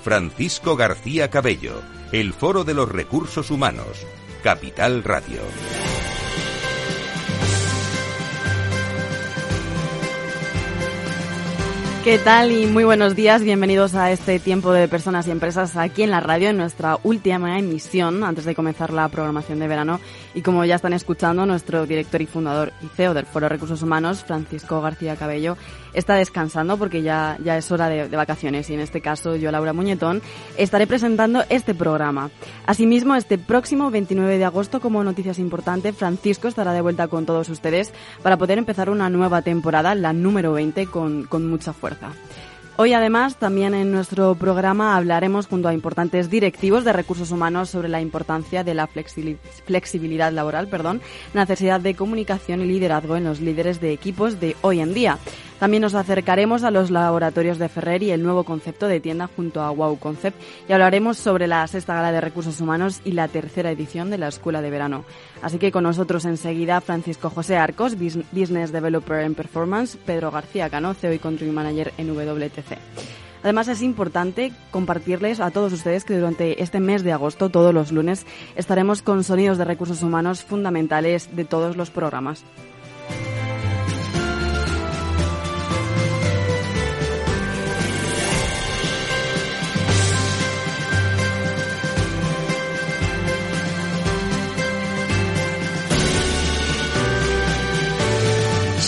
Francisco García Cabello, el Foro de los Recursos Humanos, Capital Radio. ¿Qué tal y muy buenos días? Bienvenidos a este tiempo de personas y empresas aquí en la radio, en nuestra última emisión antes de comenzar la programación de verano. Y como ya están escuchando, nuestro director y fundador y CEO del Foro de Recursos Humanos, Francisco García Cabello, está descansando porque ya, ya es hora de, vacaciones y en este caso yo, Laura Muñetón, estaré presentando este programa. Asimismo, este próximo 29 de agosto, como noticias importante, Francisco estará de vuelta con todos ustedes para poder empezar una nueva temporada, la número 20, con, con mucha fuerza. Hoy además también en nuestro programa hablaremos junto a importantes directivos de recursos humanos sobre la importancia de la flexibilidad laboral, perdón, necesidad de comunicación y liderazgo en los líderes de equipos de hoy en día. También nos acercaremos a los laboratorios de Ferrer y el nuevo concepto de tienda junto a Wow Concept y hablaremos sobre la sexta gala de recursos humanos y la tercera edición de la Escuela de Verano. Así que con nosotros enseguida Francisco José Arcos, Business Developer en Performance, Pedro García Cano, CEO y Country Manager en WTC. Además es importante compartirles a todos ustedes que durante este mes de agosto, todos los lunes, estaremos con sonidos de recursos humanos fundamentales de todos los programas.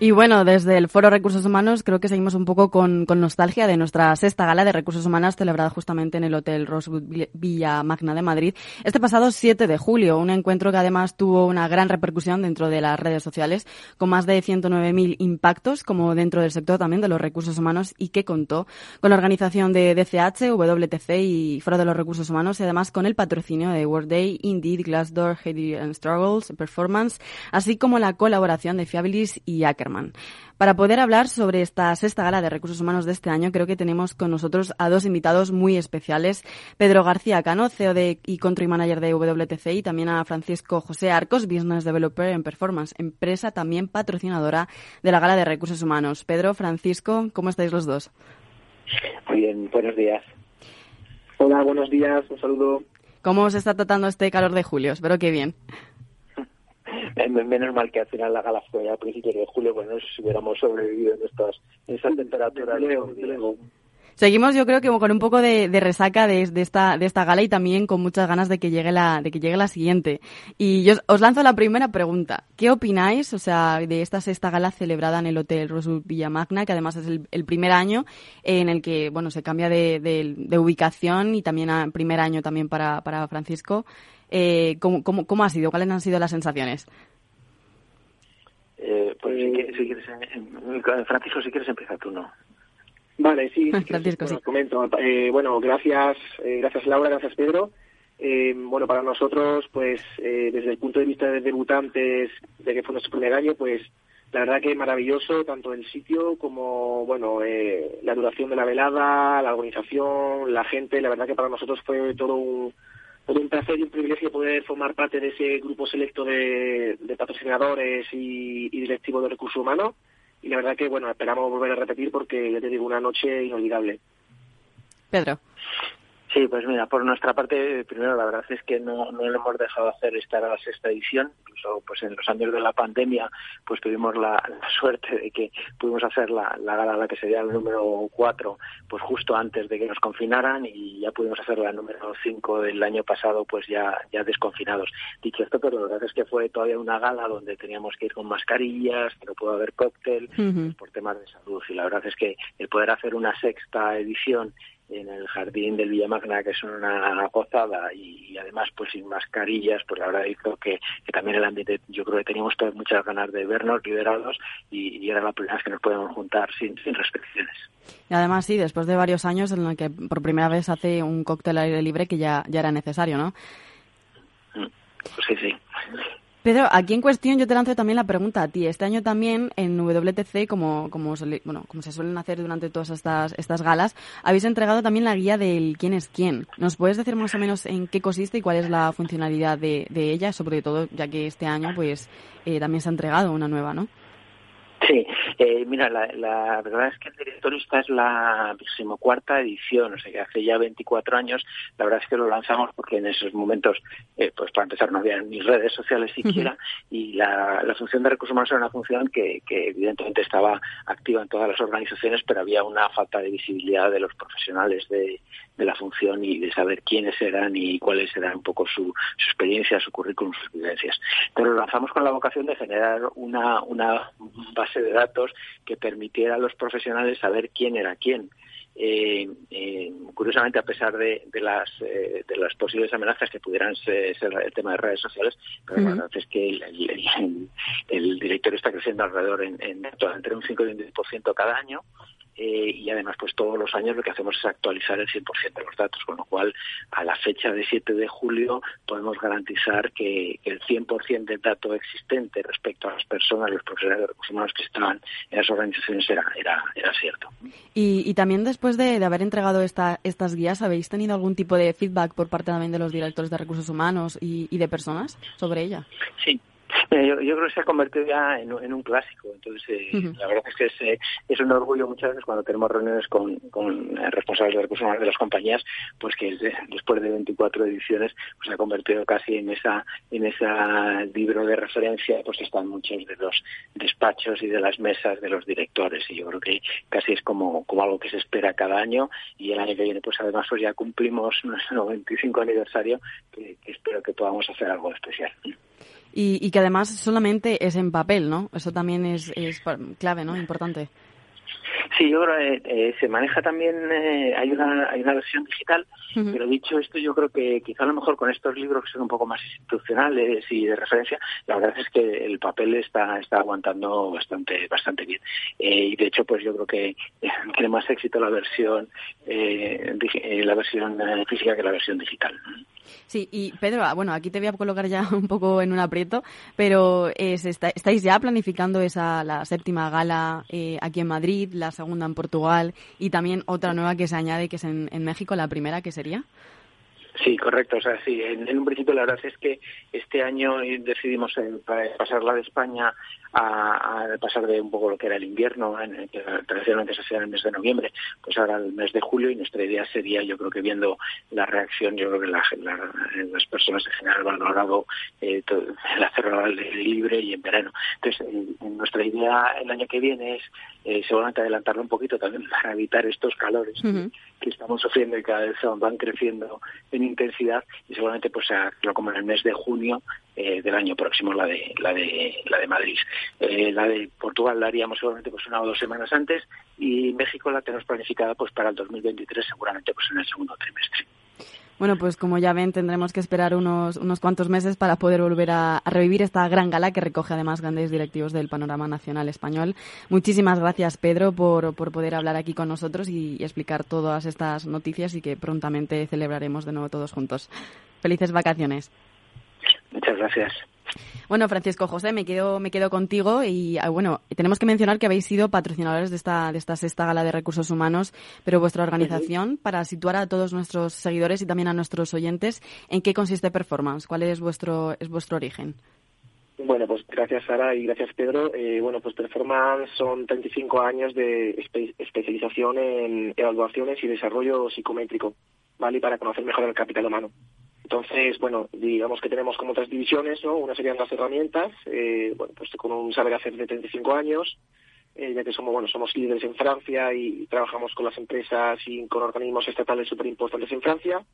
Y bueno, desde el Foro Recursos Humanos creo que seguimos un poco con, con, nostalgia de nuestra sexta gala de recursos humanos celebrada justamente en el Hotel Rosewood Villa Magna de Madrid este pasado 7 de julio. Un encuentro que además tuvo una gran repercusión dentro de las redes sociales con más de 109.000 impactos como dentro del sector también de los recursos humanos y que contó con la organización de DCH, WTC y Foro de los Recursos Humanos y además con el patrocinio de Workday, Indeed, Glassdoor, Heady Struggles, Performance, así como la colaboración de Fiabilis y Ackerman. Para poder hablar sobre esta sexta gala de recursos humanos de este año, creo que tenemos con nosotros a dos invitados muy especiales. Pedro García Cano, CEO de, y Country Manager de WTC, y también a Francisco José Arcos, Business Developer en Performance, empresa también patrocinadora de la gala de recursos humanos. Pedro, Francisco, ¿cómo estáis los dos? Muy bien, buenos días. Hola, buenos días, un saludo. ¿Cómo os está tratando este calor de julio? Espero que bien. Menos mal que al final la gala fue a principios de julio, bueno, no sé si hubiéramos sobrevivido en estas en esas temperaturas. Seguimos, yo creo que con un poco de, de resaca de, de, esta de esta gala y también con muchas ganas de que llegue la de que llegue la siguiente. Y yo os lanzo la primera pregunta. ¿Qué opináis, o sea, de esta sexta gala celebrada en el Hotel Rosewood Villamagna, que además es el, el, primer año en el que bueno se cambia de, de ubicación y también a, primer año también para, para Francisco? Eh, ¿cómo, cómo, ¿Cómo ha sido? ¿Cuáles han sido las sensaciones? Eh, pues si quieres, si quieres, Francisco, si quieres empezar tú, ¿no? Vale, sí, Francisco, sí. comento. Eh, bueno, gracias, eh, gracias Laura, gracias Pedro. Eh, bueno, para nosotros, pues eh, desde el punto de vista de debutantes, de que fue nuestro primer año, pues la verdad que maravilloso, tanto el sitio como, bueno, eh, la duración de la velada, la organización, la gente, la verdad que para nosotros fue todo un, un placer y un privilegio poder formar parte de ese grupo selecto de, de patrocinadores y, y directivos de recursos humanos. Y la verdad que bueno esperamos volver a repetir porque ya te digo una noche inolvidable. Pedro Sí, pues mira, por nuestra parte, primero la verdad es que no, no lo hemos dejado hacer esta la sexta edición, incluso pues en los años de la pandemia pues tuvimos la, la suerte de que pudimos hacer la, la gala la que sería el número cuatro pues justo antes de que nos confinaran y ya pudimos hacer la número cinco del año pasado pues ya, ya desconfinados. Dicho esto, pero la verdad es que fue todavía una gala donde teníamos que ir con mascarillas, que no pudo haber cóctel, uh -huh. por temas de salud y la verdad es que el poder hacer una sexta edición en el jardín del Villamagna, que es una gozada, y, además pues sin mascarillas, pues la verdad hizo que, que, también el ambiente, yo creo que teníamos todas muchas ganas de vernos liberados y, era la primera vez que nos podíamos juntar sin, sin restricciones. Y además sí, después de varios años en los que por primera vez hace un cóctel aire libre que ya, ya era necesario, ¿no? Mm, pues sí, sí. Pedro, aquí en cuestión yo te lanzo también la pregunta a ti. Este año también en WTC, como, como, bueno, como se suelen hacer durante todas estas, estas galas, habéis entregado también la guía del quién es quién. ¿Nos puedes decir más o menos en qué consiste y cuál es la funcionalidad de, de ella? Sobre todo ya que este año pues eh, también se ha entregado una nueva, ¿no? Sí, eh, mira, la, la, verdad es que el directorista es la cuarta edición, o sea que hace ya 24 años, la verdad es que lo lanzamos porque en esos momentos, eh, pues para empezar, no había ni redes sociales siquiera, y la, la, función de recursos humanos era una función que, que evidentemente estaba activa en todas las organizaciones, pero había una falta de visibilidad de los profesionales de, de la función y de saber quiénes eran y cuáles eran un poco su, su experiencia, su currículum, sus vivencias. Pero lo lanzamos con la vocación de generar una, una base de datos que permitiera a los profesionales saber quién era quién. Eh, eh, curiosamente, a pesar de, de las de las posibles amenazas que pudieran ser, el tema de redes sociales, pero la verdad es que el, el, directorio está creciendo alrededor en, en entre un 5 y un 10% cada año eh, y además pues todos los años lo que hacemos es actualizar el 100% de los datos, con lo cual a la fecha de 7 de julio podemos garantizar que, el 100% del dato existente respecto a las personas, los profesionales de recursos humanos que estaban en las organizaciones era, era, era cierto. Y, y también después de, de haber entregado esta, estas guías, ¿habéis tenido algún tipo de feedback por parte también de los directores de recursos humanos y, y de personas sobre ella? Sí, yo, creo que se ha convertido ya en, un clásico. Entonces, eh, la verdad es que es, eh, es, un orgullo muchas veces cuando tenemos reuniones con, con responsables de recursos humanos de las compañías, pues que después de 24 ediciones, pues se ha convertido casi en esa en ese libro de referencia, pues están muchos de los despachos y de las mesas de los directores. Y yo creo que casi es como, como algo que se espera cada año. Y el año que viene, pues además, pues ya cumplimos nuestro 95 aniversario, que espero que podamos hacer algo especial. Y, y, que además solamente es en papel, ¿no? Eso también es, es clave, ¿no? Importante. Sí, yo creo que eh, se maneja también, eh, hay, una, hay una versión digital, pero dicho esto, yo creo que quizá a lo mejor con estos libros que son un poco más institucionales y de referencia, la verdad es que el papel está, está aguantando bastante, bastante bien. Eh, y de hecho, pues yo creo que tiene más éxito la versión, la versión física que la versión digital. Sí, y Pedro, ah, bueno, aquí te voy a colocar ya un poco en un aprieto, pero ¿estáis ya planificando esa la séptima gala eh, aquí en Madrid, la segunda en Portugal y también otra nueva que se añade, que es en México, la primera que sería? Sí, correcto. O sea, sí, en, un principio la verdad es que este año decidimos eh, pasarla de España a, pasar de un poco lo que era el invierno, en, que tradicionalmente se hacía en el mes de noviembre, pues ahora el mes de julio y nuestra idea sería, yo creo que viendo la reacción, yo creo que las personas en general han valorado eh, el hacerlo libre y en verano. Entonces, nuestra idea el año que viene es eh, seguramente adelantarlo un poquito también para evitar estos calores que, estamos sufriendo y cada vez van creciendo en intensidad y seguramente pues lo como en el mes de junio eh, del año próximo la de la de la de Madrid. Eh, la de Portugal la haríamos seguramente pues una o dos semanas antes y México la tenemos planificada pues para el 2023 seguramente pues en el segundo trimestre bueno, pues como ya ven, tendremos que esperar unos, unos cuantos meses para poder volver a, revivir esta gran gala que recoge además grandes directivos del panorama nacional español. Muchísimas gracias, Pedro, por, por poder hablar aquí con nosotros y, y explicar todas estas noticias y que prontamente celebraremos de nuevo todos juntos. Felices vacaciones. Muchas gracias. Bueno, Francisco José, me quedo, me quedo contigo y ah, bueno, tenemos que mencionar que habéis sido patrocinadores de esta, de esta sexta gala de recursos humanos, pero vuestra organización, para situar a todos nuestros seguidores y también a nuestros oyentes, ¿en qué consiste Performance? ¿Cuál es vuestro, es vuestro origen? Bueno, pues gracias Sara y gracias Pedro. Eh, bueno, pues Performance son 35 años de especialización en evaluaciones y desarrollo psicométrico, ¿vale? para conocer mejor el capital humano. Entonces, bueno, digamos que tenemos como otras divisiones, ¿no? Una serían las herramientas, eh, bueno, pues con un saber hacer de 35 años, eh, ya que somos, bueno, somos líderes en Francia y trabajamos con las empresas y con organismos estatales súper importantes en Francia.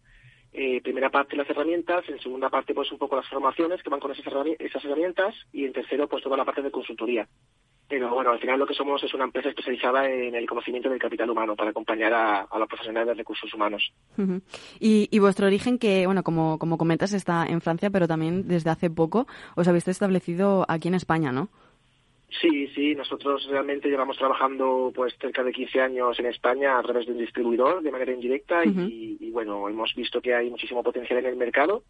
Eh, primera parte las herramientas, en segunda parte pues un poco las formaciones que van con esas herramientas y en tercero pues toda la parte de consultoría. Pero bueno, al final lo que somos es una empresa especializada en el conocimiento del capital humano para acompañar a, los profesionales de recursos humanos. y, vuestro origen, que bueno, como, como comentas, está en Francia, pero también desde hace poco os habéis establecido aquí en España, ¿no? Sí, sí, nosotros realmente llevamos trabajando pues cerca de 15 años en España a través de un distribuidor de manera indirecta y, y, bueno, hemos visto que hay muchísimo potencial en el mercado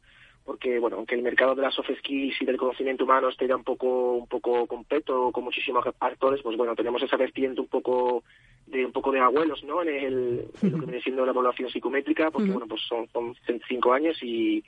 porque bueno, aunque el mercado de las soft skills y del conocimiento humano esté ya un poco un poco completo con muchísimos actores, pues bueno, tenemos esa vertiente un poco de un poco de abuelos, ¿no? En, el, lo que viene siendo la evaluación psicométrica, porque bueno, pues son, son cinco años y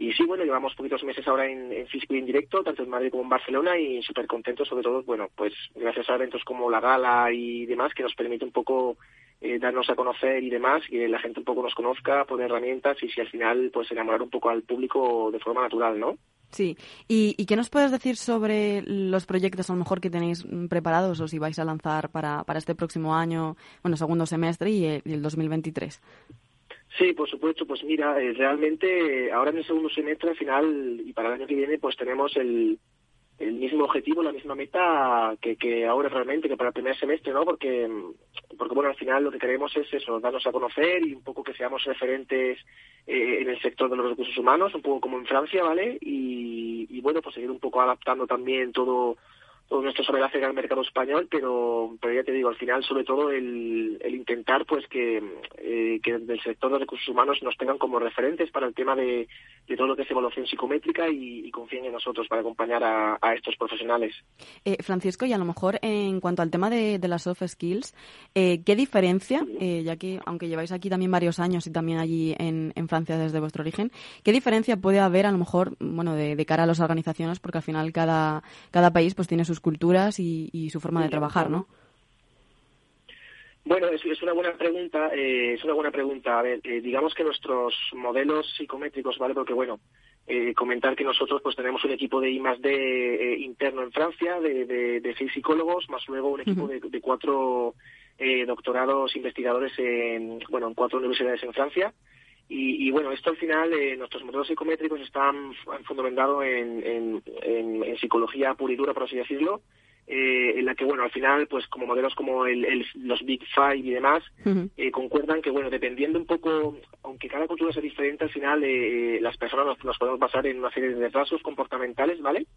y sí, bueno, llevamos poquitos meses ahora en, en físico y en directo, tanto en Madrid como en Barcelona, y súper contentos, sobre todo, bueno, pues gracias a eventos como la gala y demás, que nos permite un poco eh, darnos a conocer y demás, que la gente un poco nos conozca, poner herramientas y si al final pues enamorar un poco al público de forma natural, ¿no? Sí. ¿Y, qué nos puedes decir sobre los proyectos a lo mejor que tenéis preparados o si vais a lanzar para, para este próximo año, bueno, segundo semestre y el, y el 2023? Sí, por supuesto. Pues mira, eh, realmente eh, ahora en el segundo semestre, al final y para el año que viene, pues tenemos el, el mismo objetivo, la misma meta que, que ahora realmente, que para el primer semestre, ¿no? Porque, porque, bueno, al final lo que queremos es eso, darnos a conocer y un poco que seamos referentes eh, en el sector de los recursos humanos, un poco como en Francia, ¿vale? Y, y bueno, pues seguir un poco adaptando también todo todo nuestro saber hacer al mercado español, pero, pero ya te digo, al final, sobre todo, el, el intentar pues que, eh, que del sector de recursos humanos nos tengan como referentes para el tema de, de todo lo que es evaluación psicométrica y, confíen en nosotros para acompañar a, a estos profesionales. Eh, Francisco, y a lo mejor en cuanto al tema de, de las soft skills, eh, ¿qué diferencia, eh, ya que aunque lleváis aquí también varios años y también allí en, en Francia desde vuestro origen, qué diferencia puede haber a lo mejor, bueno, de, de cara a las organizaciones, porque al final cada, cada país pues tiene sus culturas y, su forma de trabajar, ¿no? Bueno, es, es, una buena pregunta. Eh, es una buena pregunta. A ver, eh, digamos que nuestros modelos psicométricos, ¿vale? Porque, bueno, eh, comentar que nosotros pues tenemos un equipo de I más D interno en Francia, de, de, seis psicólogos, más luego un equipo de, de, cuatro doctorados investigadores en, bueno, en cuatro universidades en Francia. Y, y, bueno, esto al final, eh, nuestros modelos psicométricos están fundamentados en, en, en, psicología pura y dura, por así decirlo, eh, en la que, bueno, al final, pues como modelos como el, el, los Big Five y demás, eh, concuerdan que, bueno, dependiendo un poco, aunque cada cultura sea diferente, al final eh, las personas nos, nos, podemos basar en una serie de rasgos comportamentales, ¿vale?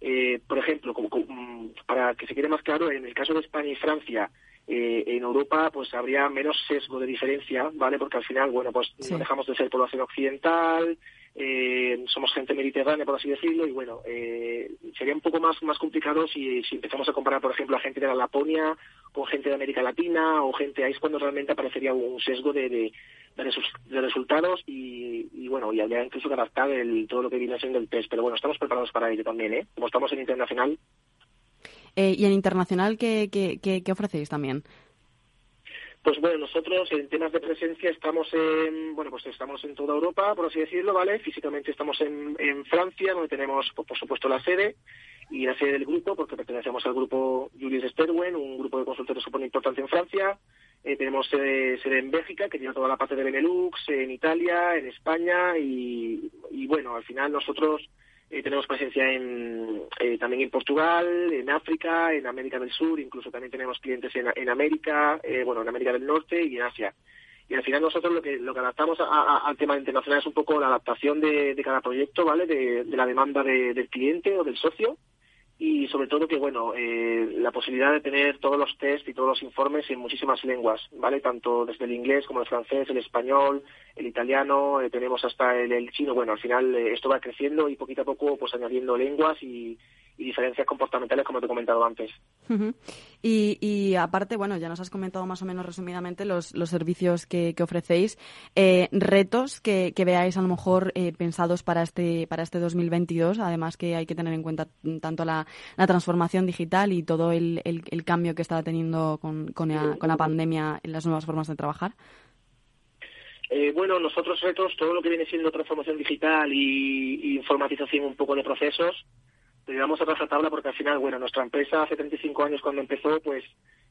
Eh, por ejemplo, como, como, para que se quede más claro, en el caso de España y Francia, eh, en Europa pues habría menos sesgo de diferencia, ¿vale? Porque al final, bueno, pues no dejamos de ser población occidental, eh, somos gente mediterránea, por así decirlo, y bueno, eh, sería un poco más, más complicado si, si empezamos a comparar, por ejemplo, a gente de la Laponia con gente de América Latina o gente ahí es cuando realmente aparecería un sesgo de, de, de, resultados y, y, bueno, y habría incluso que adaptar el, todo lo que viene siendo el test. Pero bueno, estamos preparados para ello también, ¿eh? Como estamos en internacional, eh, ¿Y en internacional qué, qué, qué, ofrecéis también? Pues bueno, nosotros en temas de presencia estamos en, bueno, pues estamos en toda Europa, por así decirlo, ¿vale? Físicamente estamos en, en Francia, donde tenemos, por, supuesto, la sede y la sede del grupo, porque pertenecemos al grupo Julius Sterwen, un grupo de consultores súper importante en Francia. Eh, tenemos sede, sede, en Bélgica, que tiene toda la parte de Benelux, en Italia, en España y, y bueno, al final nosotros eh, tenemos presencia en, eh, también en Portugal, en África, en América del Sur, incluso también tenemos clientes en, América, eh, bueno, en América del Norte y en Asia. Y al final nosotros lo que, lo que adaptamos al tema internacional es un poco la adaptación de, de cada proyecto, ¿vale? De, de la demanda del cliente o del socio y sobre todo que bueno eh, la posibilidad de tener todos los test y todos los informes en muchísimas lenguas vale tanto desde el inglés como el francés el español el italiano eh, tenemos hasta el, el, chino. Bueno al final eh, esto va creciendo y poquito a poco pues añadiendo lenguas y, y diferencias comportamentales, como te he comentado antes. y, y, aparte, bueno, ya nos has comentado más o menos resumidamente los, los servicios que, que ofrecéis. Eh, retos que, que, veáis a lo mejor eh, pensados para este, para este 2022, además que hay que tener en cuenta tanto la, la transformación digital y todo el, el, el, cambio que está teniendo con, con, la, con la pandemia en las nuevas formas de trabajar. Eh, bueno, nosotros retos, todo lo que viene siendo transformación digital y, y informatización un poco de procesos, le damos a tabla porque al final, bueno, nuestra empresa hace 35 años cuando empezó, pues,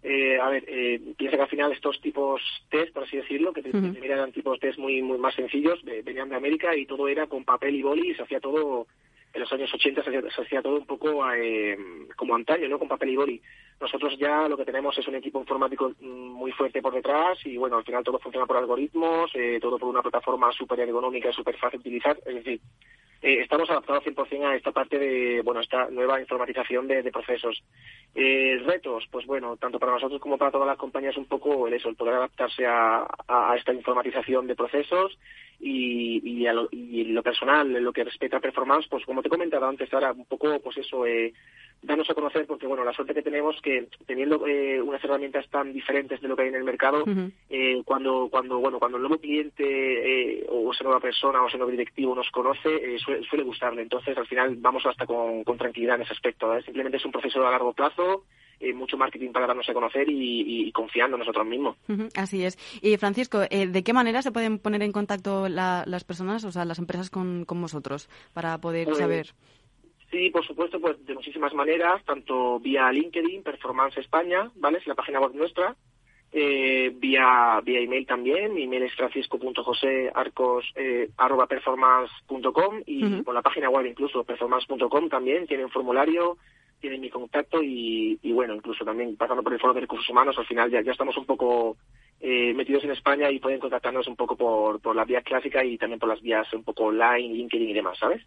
eh, a ver, eh, piensa que al final estos tipos test, por así decirlo, que uh eran tipos test muy, muy más sencillos, venían de América y todo era con papel y boli y se hacía todo en los años 80 se hacía, todo un poco eh, como antaño, ¿no? Con papel y boli. Nosotros ya lo que tenemos es un equipo informático mm, muy fuerte por detrás y, bueno, al final todo funciona por algoritmos, eh, todo por una plataforma súper ergonómica y súper fácil de utilizar. Es decir, eh, estamos adaptados 100% a esta parte de, bueno, esta nueva informatización de, procesos. Eh, retos, pues bueno, tanto para nosotros como para todas las compañías un poco el eso, el poder adaptarse a, esta informatización de procesos y, y, a lo, y lo personal, en lo que respecta a performance, pues como te he comentado antes, ahora un poco, pues eso, eh, darnos a conocer, porque bueno, la suerte que tenemos que teniendo eh, unas herramientas tan diferentes de lo que hay en el mercado, eh, cuando, cuando, bueno, cuando el nuevo cliente eh, o esa nueva persona o ese nuevo directivo nos conoce, eh, suele, suele, gustarle. Entonces, al final, vamos hasta con, con tranquilidad en ese aspecto. Simplemente es un proceso a largo plazo eh, mucho marketing para darnos a conocer y, confiando en nosotros mismos. así es. Y Francisco, eh, ¿de qué manera se pueden poner en contacto las personas, o sea, las empresas con, vosotros para poder pues, saber? Sí, por supuesto, pues de muchísimas maneras, tanto vía LinkedIn, Performance España, ¿vale? Es la página web nuestra. Eh, vía vía email también, mi email es francisco.josearcos eh, performance.com y por la página web incluso performance.com también tiene un formulario tienen mi contacto y, bueno, incluso también pasando por el foro de recursos humanos, al final ya, ya estamos un poco eh, metidos en España y pueden contactarnos un poco por, por las vías clásicas y también por las vías un poco online, LinkedIn y demás, ¿sabes?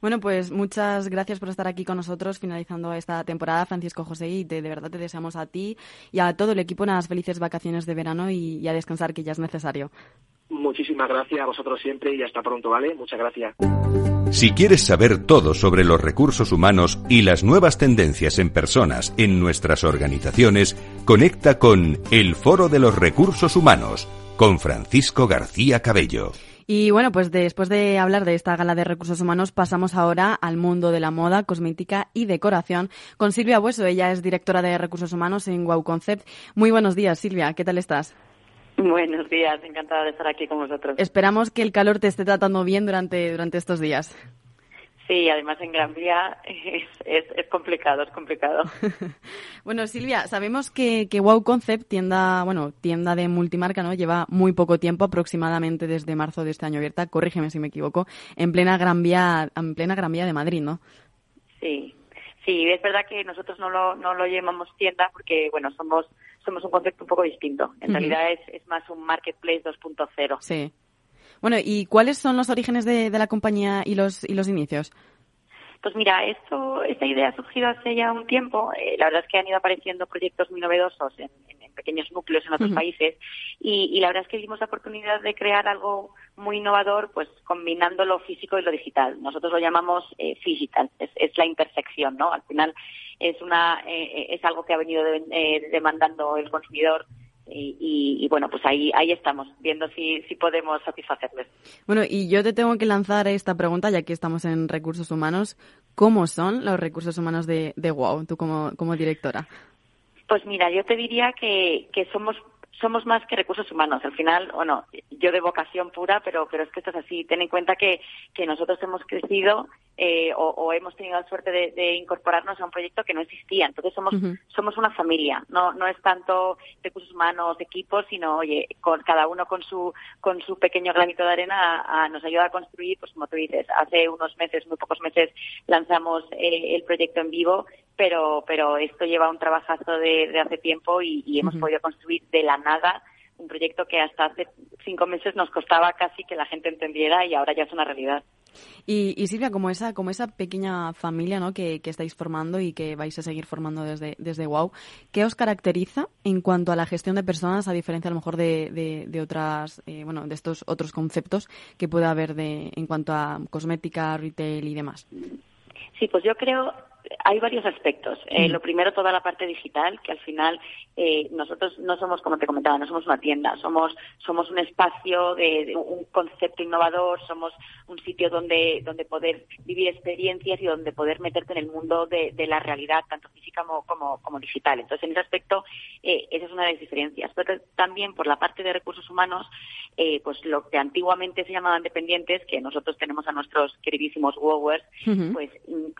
Bueno, pues muchas gracias por estar aquí con nosotros finalizando esta temporada, Francisco José, y de, verdad te deseamos a ti y a todo el equipo unas felices vacaciones de verano y a descansar, que ya es necesario. Muchísimas gracias a vosotros siempre y hasta pronto, ¿vale? Muchas gracias. Si quieres saber todo sobre los recursos humanos y las nuevas tendencias en personas en nuestras organizaciones, conecta con El Foro de los Recursos Humanos con Francisco García Cabello. Y bueno, pues después de hablar de esta gala de recursos humanos, pasamos ahora al mundo de la moda, cosmética y decoración con Silvia Bueso. Ella es directora de recursos humanos en Wow Concept. Muy buenos días, Silvia. ¿Qué tal estás? Buenos días, encantada de estar aquí con vosotros. Esperamos que el calor te esté tratando bien durante, durante estos días. Sí, además en Gran Vía es, es, complicado, es complicado. bueno, Silvia, sabemos que, que, Wow Concept, tienda, bueno, tienda de multimarca, ¿no? Lleva muy poco tiempo, aproximadamente desde marzo de este año abierta, corrígeme si me equivoco, en plena Gran Vía, en plena Gran Vía de Madrid, ¿no? Sí, sí, es verdad que nosotros no lo, no lo llamamos tienda porque, bueno, somos somos un concepto un poco distinto. En realidad es, es, más un marketplace 2.0. Sí. Bueno, ¿y cuáles son los orígenes de, de, la compañía y los, y los inicios? Pues mira, esto, esta idea ha surgido hace ya un tiempo. Eh, la verdad es que han ido apareciendo proyectos muy novedosos en, pequeños núcleos en otros países y, la verdad es que vimos la oportunidad de crear algo muy innovador, pues combinando lo físico y lo digital. Nosotros lo llamamos eh, digital, es, es, la intersección, ¿no? Al final es una eh, es algo que ha venido eh, demandando el consumidor y, bueno, pues ahí, ahí estamos, viendo si, si podemos satisfacerles. Bueno, y yo te tengo que lanzar esta pregunta, ya que estamos en recursos humanos. ¿Cómo son los recursos humanos de, de WOW, tú como, como directora? Pues mira, yo te diría que, que somos somos más que recursos humanos. Al final, bueno, yo de vocación pura, pero, pero es que esto es así. Ten en cuenta que, que nosotros hemos crecido eh, o, hemos tenido la suerte de, incorporarnos a un proyecto que no existía. Entonces somos, somos una familia. No, no es tanto recursos humanos, equipos, sino, oye, con, cada uno con su, con su pequeño granito de arena nos ayuda a construir, pues como tú dices, hace unos meses, muy pocos meses, lanzamos eh, el proyecto en vivo pero, pero esto lleva un trabajazo de, hace tiempo y, hemos podido construir de la nada un proyecto que hasta hace cinco meses nos costaba casi que la gente entendiera y ahora ya es una realidad. Y, y Silvia, como esa, como esa pequeña familia ¿no? que, que, estáis formando y que vais a seguir formando desde, desde WOW, ¿qué os caracteriza en cuanto a la gestión de personas, a diferencia a lo mejor de, de, otras, eh, bueno, de estos otros conceptos que puede haber de, en cuanto a cosmética, retail y demás? Sí, pues yo creo hay varios aspectos. Eh, lo primero, toda la parte digital, que al final eh, nosotros no somos, como te comentaba, no somos una tienda, somos, somos un espacio de, un concepto innovador, somos un sitio donde, donde poder vivir experiencias y donde poder meterte en el mundo de, la realidad, tanto física como, como, digital. Entonces, en ese aspecto, eh, esa es una de las diferencias. Pero también por la parte de recursos humanos, pues lo que antiguamente se llamaban dependientes, que nosotros tenemos a nuestros queridísimos Wowers, pues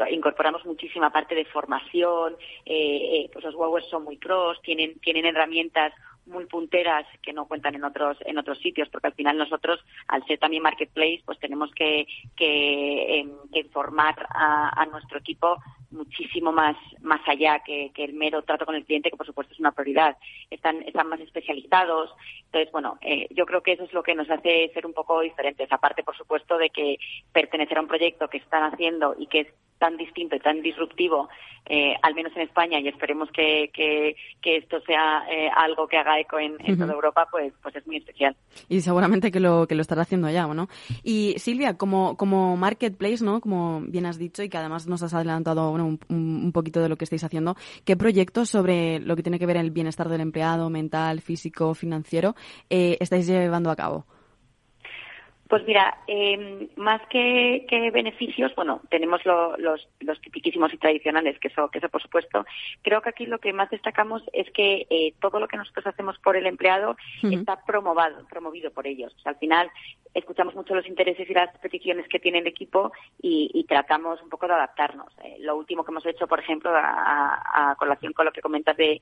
incorporamos muchísimo parte de formación, eh, eh, pues los Wowers son muy cross, tienen, tienen herramientas muy punteras que no cuentan en otros en otros sitios porque al final nosotros al ser también marketplace pues tenemos que que, em, informar a, nuestro equipo muchísimo más más allá que, el mero trato con el cliente que por supuesto es una prioridad están están más especializados entonces bueno eh, yo creo que eso es lo que nos hace ser un poco diferentes aparte por supuesto de que pertenecer a un proyecto que están haciendo y que es tan distinto y tan disruptivo, eh, al menos en España, y esperemos que, que, esto sea eh, algo que haga eco en, toda Europa, pues, pues es muy especial. Y seguramente que lo, que lo estará haciendo ya, ¿no? Y Silvia, como, como marketplace, ¿no? Como bien has dicho y que además nos has adelantado un, un, poquito de lo que estáis haciendo, ¿qué proyectos sobre lo que tiene que ver el bienestar del empleado, mental, físico, financiero, eh, estáis llevando a cabo? Pues mira, eh, más que, beneficios, bueno, tenemos los, los tipiquísimos y tradicionales, que eso, que eso por supuesto. Creo que aquí lo que más destacamos es que eh, todo lo que nosotros hacemos por el empleado está promovado, promovido por ellos. al final, escuchamos mucho los intereses y las peticiones que tiene el equipo y, tratamos un poco de adaptarnos. Eh, lo último que hemos hecho, por ejemplo, a, colación con lo que comentas de,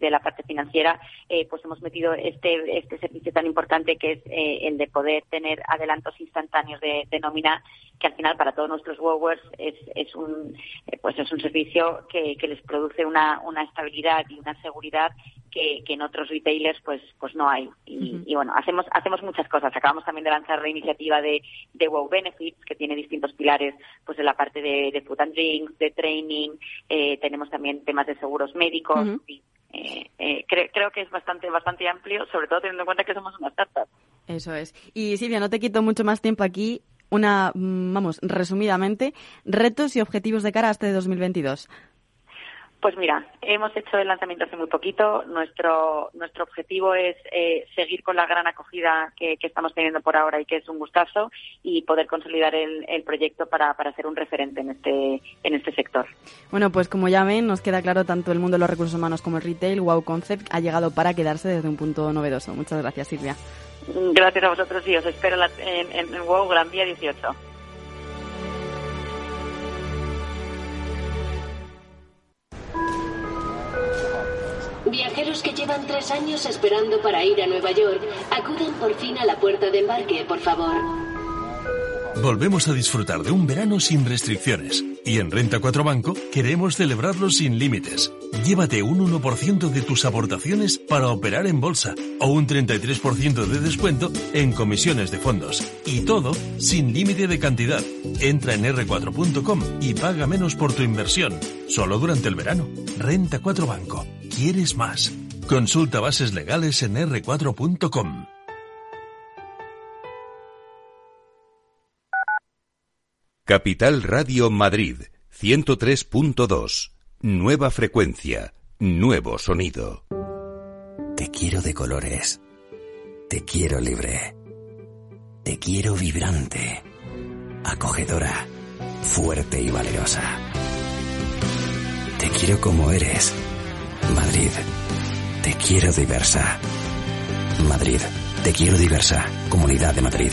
la parte financiera, eh, pues hemos metido este, este servicio tan importante que es eh, el de poder tener adelantos instantáneos de, nómina, que al final para todos nuestros wowers es, un pues es un servicio que, les produce una estabilidad y una seguridad que, en otros retailers pues pues no hay. Y, bueno hacemos hacemos muchas cosas. Acabamos también de lanzar la iniciativa de, de Wow Benefits que tiene distintos pilares pues en la parte de, food and drinks de training eh, tenemos también temas de seguros médicos eh, eh, creo que es bastante bastante amplio sobre todo teniendo en cuenta que somos una startup. Eso es. Y Silvia no te quito mucho más tiempo aquí. Una, mm, vamos, resumidamente, retos y objetivos de cara a este 2022. Pues mira, hemos hecho el lanzamiento hace muy poquito. Nuestro nuestro objetivo es eh, seguir con la gran acogida que, estamos teniendo por ahora y que es un gustazo y poder consolidar el, proyecto para, para ser un referente en este en este sector. Bueno, pues como ya ven, nos queda claro tanto el mundo de los recursos humanos como el retail. Wow Concept ha llegado para quedarse desde un punto novedoso. Muchas gracias, Silvia. Gracias a vosotros y os espero en, en, en Wow Gran Vía 18. Viajeros que llevan tres años esperando para ir a Nueva York, acuden por fin a la puerta de embarque, por favor. Volvemos a disfrutar de un verano sin restricciones. Y en Renta 4 Banco queremos celebrarlo sin límites. Llévate un 1% de tus aportaciones para operar en bolsa o un 33% de descuento en comisiones de fondos. Y todo sin límite de cantidad. Entra en r4.com y paga menos por tu inversión. Solo durante el verano. Renta 4 Banco. ¿Quieres más? Consulta bases legales en r4.com. Capital Radio Madrid 103.2. Nueva frecuencia, nuevo sonido. Te quiero de colores. Te quiero libre. Te quiero vibrante, acogedora, fuerte y valerosa. Te quiero como eres. Madrid, te quiero diversa. Madrid, te quiero diversa. Comunidad de Madrid.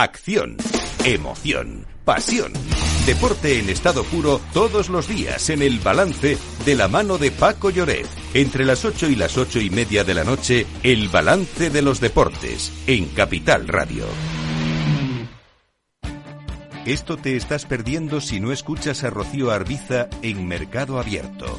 Acción, emoción, pasión Deporte en estado puro todos los días en el balance de la mano de Paco Lloret. Entre las 8 y las ocho y media de la noche, el balance de los deportes en Capital Radio. Esto te estás perdiendo si no escuchas a Rocío Arbiza en Mercado Abierto.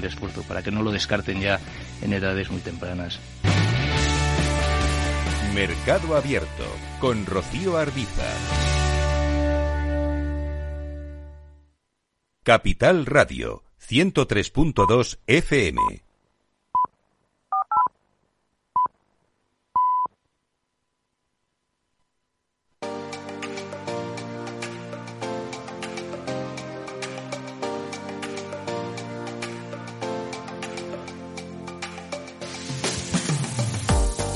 el esfuerzo, para que no lo descarten ya en edades muy tempranas. Mercado Abierto con Rocío Arbiza. Capital Radio, 103.2 FM.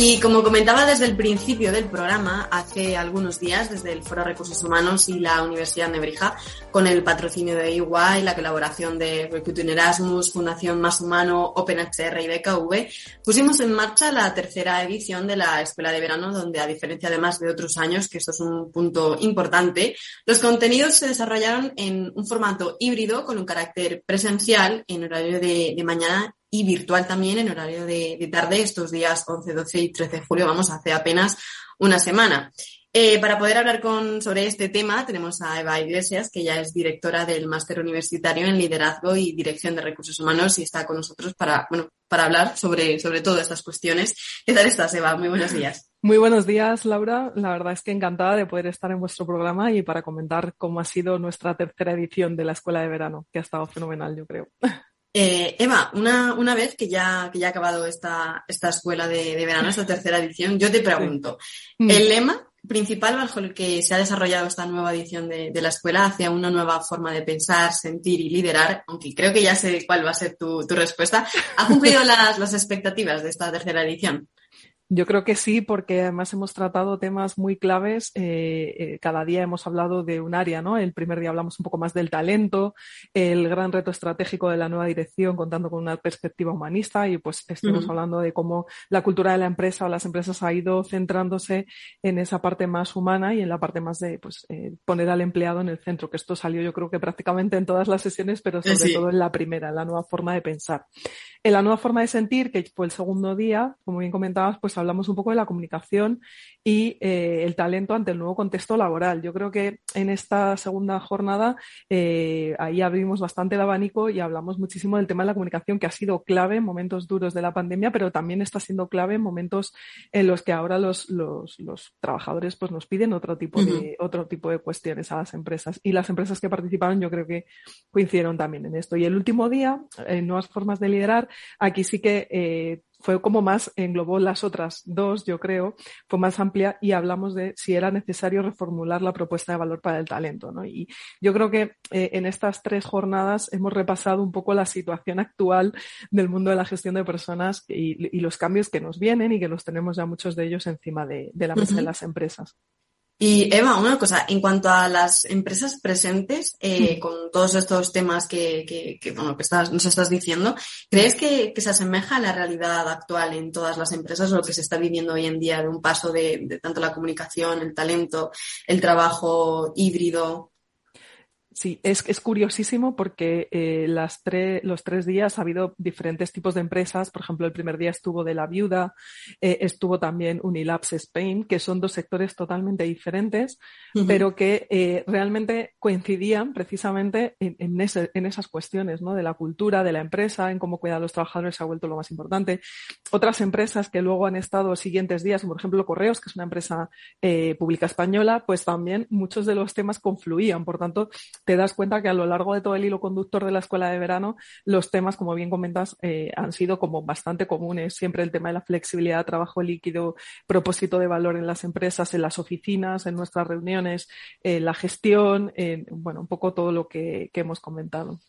Y como comentaba desde el principio del programa, hace algunos días, desde el Foro Recursos Humanos y la Universidad de Nebrija, con el patrocinio de EY, la colaboración de Recruiting Erasmus, Fundación Más Humano, OpenHR y BKV, pusimos en marcha la tercera edición de la Escuela de Verano, donde a diferencia de más de otros años, que esto es un punto importante, los contenidos se desarrollaron en un formato híbrido con un carácter presencial en horario de, de mañana y virtual también en horario de, tarde estos días 11, 12 y 13 de julio, vamos, hace apenas una semana. Eh, para poder hablar con, sobre este tema tenemos a Eva Iglesias, que ya es directora del Máster Universitario en Liderazgo y Dirección de Recursos Humanos y está con nosotros para, bueno, para hablar sobre, sobre todas estas cuestiones. ¿Qué tal estás, Eva? Muy buenos días. Muy buenos días, Laura. La verdad es que encantada de poder estar en vuestro programa y para comentar cómo ha sido nuestra tercera edición de la Escuela de Verano, que ha estado fenomenal, yo creo. Eh, Eva, una, una, vez que ya, que ya ha acabado esta, esta escuela de, verano, esta tercera edición, yo te pregunto, mm. ¿el lema principal bajo el que se ha desarrollado esta nueva edición de, la escuela hacia una nueva forma de pensar, sentir y liderar, aunque creo que ya sé cuál va a ser tu, tu respuesta, ¿ha cumplido las, las expectativas de esta tercera edición? Yo creo que sí, porque además hemos tratado temas muy claves. Eh, eh, cada día hemos hablado de un área, ¿no? El primer día hablamos un poco más del talento, el gran reto estratégico de la nueva dirección, contando con una perspectiva humanista, y pues estuvimos hablando de cómo la cultura de la empresa o las empresas ha ido centrándose en esa parte más humana y en la parte más de pues, eh, poner al empleado en el centro, que esto salió yo creo que prácticamente en todas las sesiones, pero sobre todo en la primera, la nueva forma de pensar. En la nueva forma de sentir, que fue el segundo día, como bien comentabas, pues hablamos un poco de la comunicación y eh, el talento ante el nuevo contexto laboral. Yo creo que en esta segunda jornada eh, ahí abrimos bastante el abanico y hablamos muchísimo del tema de la comunicación que ha sido clave en momentos duros de la pandemia, pero también está siendo clave en momentos en los que ahora los, los, los trabajadores pues, nos piden otro tipo, de, otro tipo de cuestiones a las empresas. Y las empresas que participaron yo creo que coincidieron también en esto. Y el último día, en nuevas formas de liderar, aquí sí que eh, fue como más, englobó las otras dos, yo creo, fue más amplia y hablamos de si era necesario reformular la propuesta de valor para el talento. ¿no? Y yo creo que eh, en estas tres jornadas hemos repasado un poco la situación actual del mundo de la gestión de personas y, los cambios que nos vienen y que los tenemos ya muchos de ellos encima de, la mesa de las empresas. Y Eva, una cosa, en cuanto a las empresas presentes, eh, con todos estos temas que, que, que bueno, que estás, nos estás diciendo, ¿crees que, se asemeja a la realidad actual en todas las empresas o lo que se está viviendo hoy en día de un paso de, de tanto la comunicación, el talento, el trabajo híbrido? Sí, es, es curiosísimo porque eh, las los tres días ha habido diferentes tipos de empresas. Por ejemplo, el primer día estuvo de la viuda, eh, estuvo también Unilabs Spain, que son dos sectores totalmente diferentes, pero que eh, realmente coincidían precisamente en, en, ese, en, esas cuestiones, ¿no? De la cultura, de la empresa, en cómo cuidar a los trabajadores se ha vuelto lo más importante. Otras empresas que luego han estado siguientes días, por ejemplo Correos, que es una empresa eh, pública española, pues también muchos de los temas confluían. Por tanto, te das cuenta que a lo largo de todo el hilo conductor de la escuela de verano, los temas, como bien comentas, eh, han sido como bastante comunes. Siempre el tema de la flexibilidad, trabajo líquido, propósito de valor en las empresas, en las oficinas, en nuestras reuniones, eh, la gestión, bueno, un poco todo lo que hemos comentado.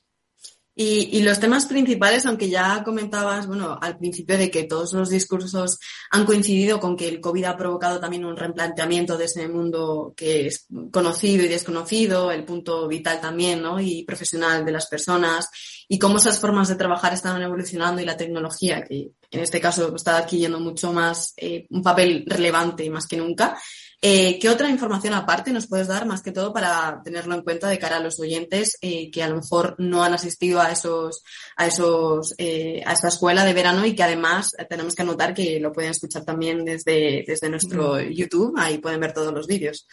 Y, los temas principales, aunque ya comentabas, bueno, al principio de que todos los discursos han coincidido con que el COVID ha provocado también un replanteamiento de ese mundo que es conocido y desconocido, el punto vital también, ¿no? Y profesional de las personas, y cómo esas formas de trabajar están evolucionando y la tecnología, que en este caso está adquiriendo mucho más, eh, un papel relevante más que nunca. Eh, ¿Qué otra información aparte nos puedes dar, más que todo, para tenerlo en cuenta de cara a los oyentes eh, que a lo mejor no han asistido a esos, a esos, eh, a esta escuela de verano y que además tenemos que anotar que lo pueden escuchar también desde, desde nuestro YouTube, ahí pueden ver todos los vídeos.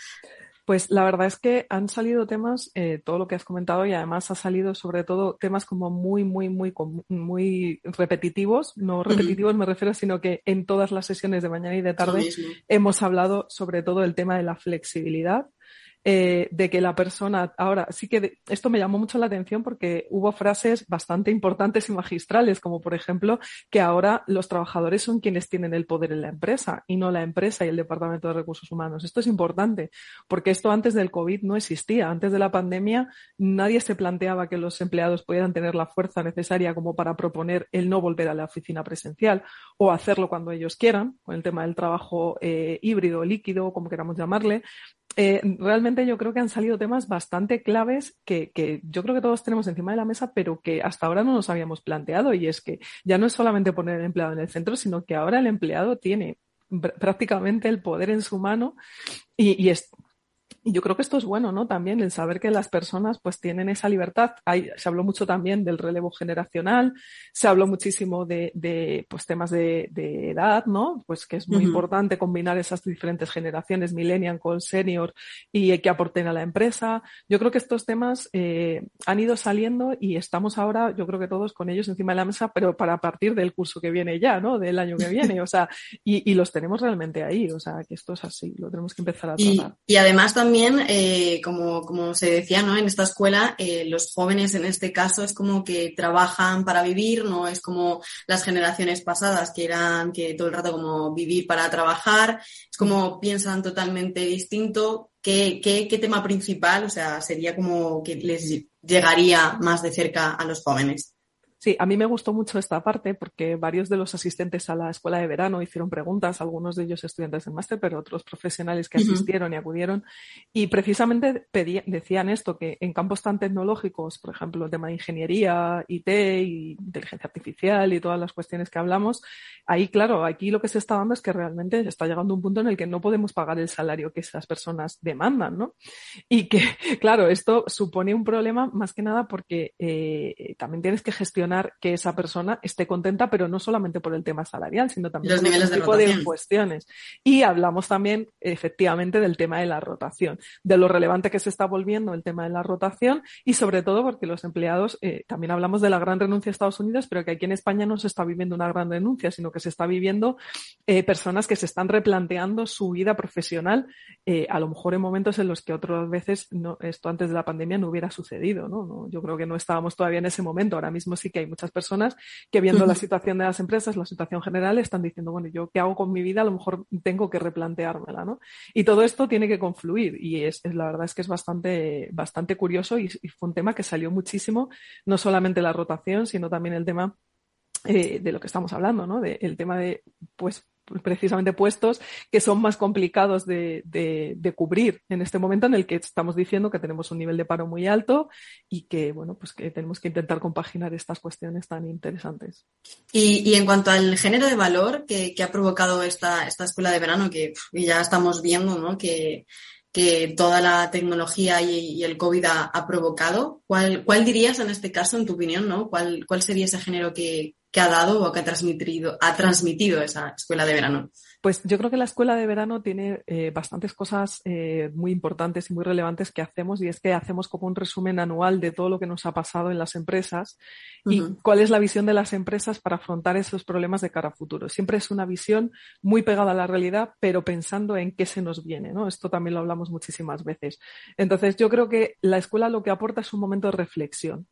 Pues la verdad es que han salido temas, eh, todo lo que has comentado, y además ha salido sobre todo temas como muy, muy, muy, muy repetitivos. No repetitivos me refiero, sino que en todas las sesiones de mañana y de tarde hemos hablado sobre todo del tema de la flexibilidad eh, de que la persona, ahora sí que esto me llamó mucho la atención porque hubo frases bastante importantes y magistrales, como por ejemplo que ahora los trabajadores son quienes tienen el poder en la empresa y no la empresa y el Departamento de Recursos Humanos. Esto es importante porque esto antes del COVID no existía. Antes de la pandemia nadie se planteaba que los empleados pudieran tener la fuerza necesaria como para proponer el no volver a la oficina presencial o hacerlo cuando ellos quieran, con el tema del trabajo eh, híbrido, líquido, como queramos llamarle. Eh, realmente yo creo que han salido temas bastante claves que, yo creo que todos tenemos encima de la mesa, pero que hasta ahora no nos habíamos planteado. Y es que ya no es solamente poner el empleado en el centro, sino que ahora el empleado tiene prácticamente el poder en su mano y es, y yo creo que esto es bueno, ¿no? También el saber que las personas pues tienen esa libertad. Hay, se habló mucho también del relevo generacional, se habló muchísimo de, de pues temas de, de, edad, ¿no? Pues que es muy importante combinar esas diferentes generaciones, millennial con senior, y que aporten a la empresa. Yo creo que estos temas eh, han ido saliendo y estamos ahora, yo creo que todos con ellos encima de la mesa, pero para partir del curso que viene ya, ¿no? Del año que viene, o sea, y, y los tenemos realmente ahí, o sea, que esto es así, lo tenemos que empezar a tratar. Y, y además también también, eh, como, como se decía, ¿no? En esta escuela, eh, los jóvenes en este caso es como que trabajan para vivir, no es como las generaciones pasadas que eran que todo el rato como vivir para trabajar, es como piensan totalmente distinto. ¿Qué, qué, qué tema principal, o sea, sería como que les llegaría más de cerca a los jóvenes? Sí, a mí me gustó mucho esta parte porque varios de los asistentes a la escuela de verano hicieron preguntas, algunos de ellos estudiantes del máster, pero otros profesionales que asistieron y acudieron. Y precisamente decían esto, que en campos tan tecnológicos, por ejemplo, el tema de ingeniería, IT y inteligencia artificial y todas las cuestiones que hablamos, ahí, claro, aquí lo que se está dando es que realmente está llegando un punto en el que no podemos pagar el salario que esas personas demandan, ¿no? Y que, claro, esto supone un problema más que nada porque eh, también tienes que gestionar que esa persona esté contenta, pero no solamente por el tema salarial, sino también por el tipo de, cuestiones. Y hablamos también, efectivamente, del tema de la rotación, de lo relevante que se está volviendo el tema de la rotación y sobre todo porque los empleados, eh, también hablamos de la gran renuncia a Estados Unidos, pero que aquí en España no se está viviendo una gran renuncia, sino que se está viviendo eh, personas que se están replanteando su vida profesional, eh, a lo mejor en momentos en los que otras veces no, esto antes de la pandemia no hubiera sucedido, ¿no? ¿no? Yo creo que no estábamos todavía en ese momento. Ahora mismo sí que hay muchas personas que viendo la situación de las empresas, la situación general, están diciendo, bueno, ¿yo qué hago con mi vida? A lo mejor tengo que replanteármela, ¿no? Y todo esto tiene que confluir y es, la verdad es que es bastante, bastante curioso y, y fue un tema que salió muchísimo, no solamente la rotación, sino también el tema eh, de lo que estamos hablando, ¿no? De, el tema de, pues, precisamente puestos que son más complicados de, de, cubrir en este momento en el que estamos diciendo que tenemos un nivel de paro muy alto y que, bueno, pues que tenemos que intentar compaginar estas cuestiones tan interesantes. Y, y en cuanto al género de valor que, que ha provocado esta, esta escuela de verano, que ya estamos viendo, ¿no? Que, que toda la tecnología y, el COVID ha, ha, provocado. ¿Cuál, ¿Cuál dirías en este caso, en tu opinión, ¿no? ¿Cuál, cuál sería ese género que, que ha dado o que ha transmitido, ha transmitido esa escuela de verano? Pues yo creo que la escuela de verano tiene eh, bastantes cosas eh, muy importantes y muy relevantes que hacemos y es que hacemos como un resumen anual de todo lo que nos ha pasado en las empresas uh -huh. y cuál es la visión de las empresas para afrontar esos problemas de cara a futuro. Siempre es una visión muy pegada a la realidad, pero pensando en qué se nos viene, ¿no? Esto también lo hablamos muchísimas veces. Entonces yo creo que la escuela lo que aporta es un momento de reflexión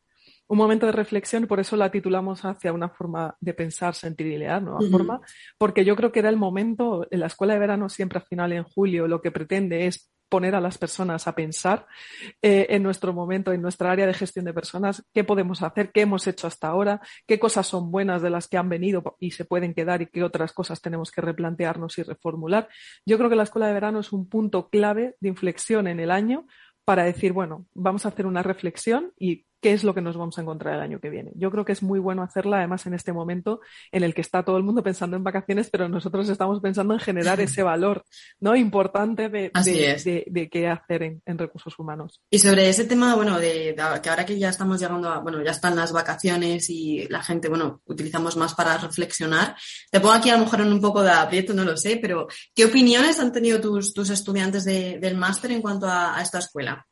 un momento de reflexión por eso la titulamos hacia una forma de pensar, sentir y leer, nueva uh -huh. forma, porque yo creo que era el momento, en la escuela de verano siempre al final en julio lo que pretende es poner a las personas a pensar eh, en nuestro momento, en nuestra área de gestión de personas, qué podemos hacer, qué hemos hecho hasta ahora, qué cosas son buenas de las que han venido y se pueden quedar y qué otras cosas tenemos que replantearnos y reformular. Yo creo que la escuela de verano es un punto clave de inflexión en el año para decir, bueno, vamos a hacer una reflexión y qué es lo que nos vamos a encontrar el año que viene. Yo creo que es muy bueno hacerla, además, en este momento en el que está todo el mundo pensando en vacaciones, pero nosotros estamos pensando en generar ese valor ¿no? importante de, de, qué hacer en, recursos humanos. Y sobre ese tema, bueno, de, que ahora que ya estamos llegando a, bueno, ya están las vacaciones y la gente, bueno, utilizamos más para reflexionar, te pongo aquí a lo mejor en un poco de aprieto, no lo sé, pero ¿qué opiniones han tenido tus, tus estudiantes del máster en cuanto a esta escuela?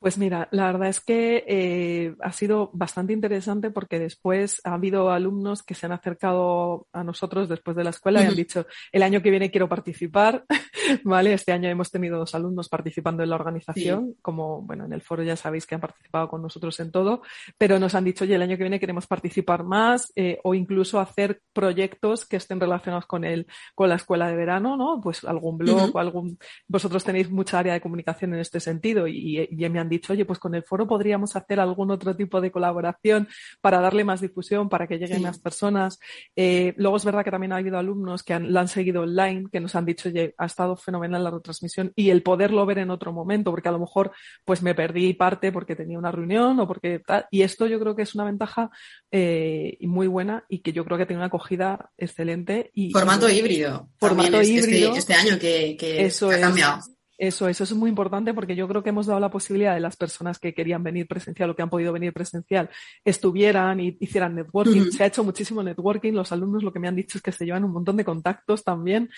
Pues mira, la verdad es que eh, ha sido bastante interesante porque después ha habido alumnos que se han acercado a nosotros después de la escuela y han dicho, el año que viene quiero participar, ¿vale? Este año hemos tenido dos alumnos participando en la organización, como, bueno, en el foro ya sabéis que han participado con nosotros en todo, pero nos han dicho, oye, el año que viene queremos participar más eh, o incluso hacer proyectos que estén relacionados con el, con la escuela de verano, ¿no? Pues algún blog o algún, vosotros tenéis mucha área de comunicación en este sentido y, y me han dicho, oye, pues con el foro podríamos hacer algún otro tipo de colaboración para darle más difusión, para que lleguen más personas. Eh, luego es verdad que también ha habido alumnos que han, la han seguido online, que nos han dicho, oye, ha estado fenomenal la retransmisión y el poderlo ver en otro momento, porque a lo mejor pues me perdí parte porque tenía una reunión o porque tal. Y esto yo creo que es una ventaja eh, muy buena y que yo creo que tiene una acogida excelente. Y, formato híbrido. Formato este, híbrido. Este, año que, eso ha cambiado. Eso, eso es muy importante porque yo creo que hemos dado la posibilidad de las personas que querían venir presencial o que han podido venir presencial estuvieran y hicieran networking. Se ha hecho muchísimo networking. Los alumnos lo que me han dicho es que se llevan un montón de contactos también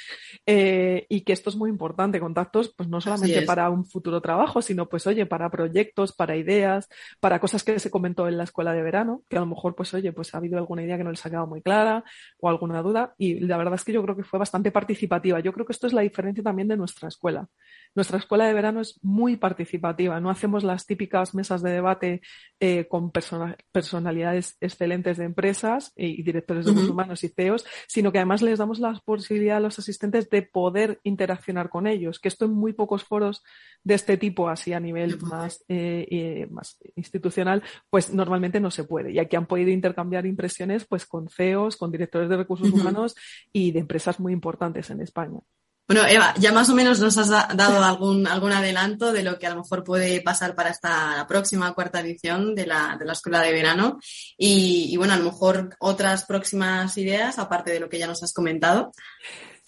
eh, y que esto es muy importante. Contactos, pues no solamente para un futuro trabajo, sino pues oye, para proyectos, para ideas, para cosas que se comentó en la escuela de verano, que a lo mejor pues oye, pues ha habido alguna idea que no les ha quedado muy clara o alguna duda. Y la verdad es que yo creo que fue bastante participativa. Yo creo que esto es la diferencia también de nuestra escuela. Nuestra escuela de verano es muy participativa. No hacemos las típicas mesas de debate eh, con personalidades excelentes de empresas y, directores de recursos humanos y CEOs, sino que además les damos la posibilidad a los asistentes de poder interaccionar con ellos, que esto en muy pocos foros de este tipo, así a nivel más, eh, más institucional, pues normalmente no se puede. Y aquí han podido intercambiar impresiones pues con CEOs, con directores de recursos humanos y de empresas muy importantes en España. Bueno, Eva, ya más o menos nos has dado algún, algún adelanto de lo que a lo mejor puede pasar para esta próxima cuarta edición de la, de la Escuela de Verano y, y, bueno, a lo mejor otras próximas ideas, aparte de lo que ya nos has comentado.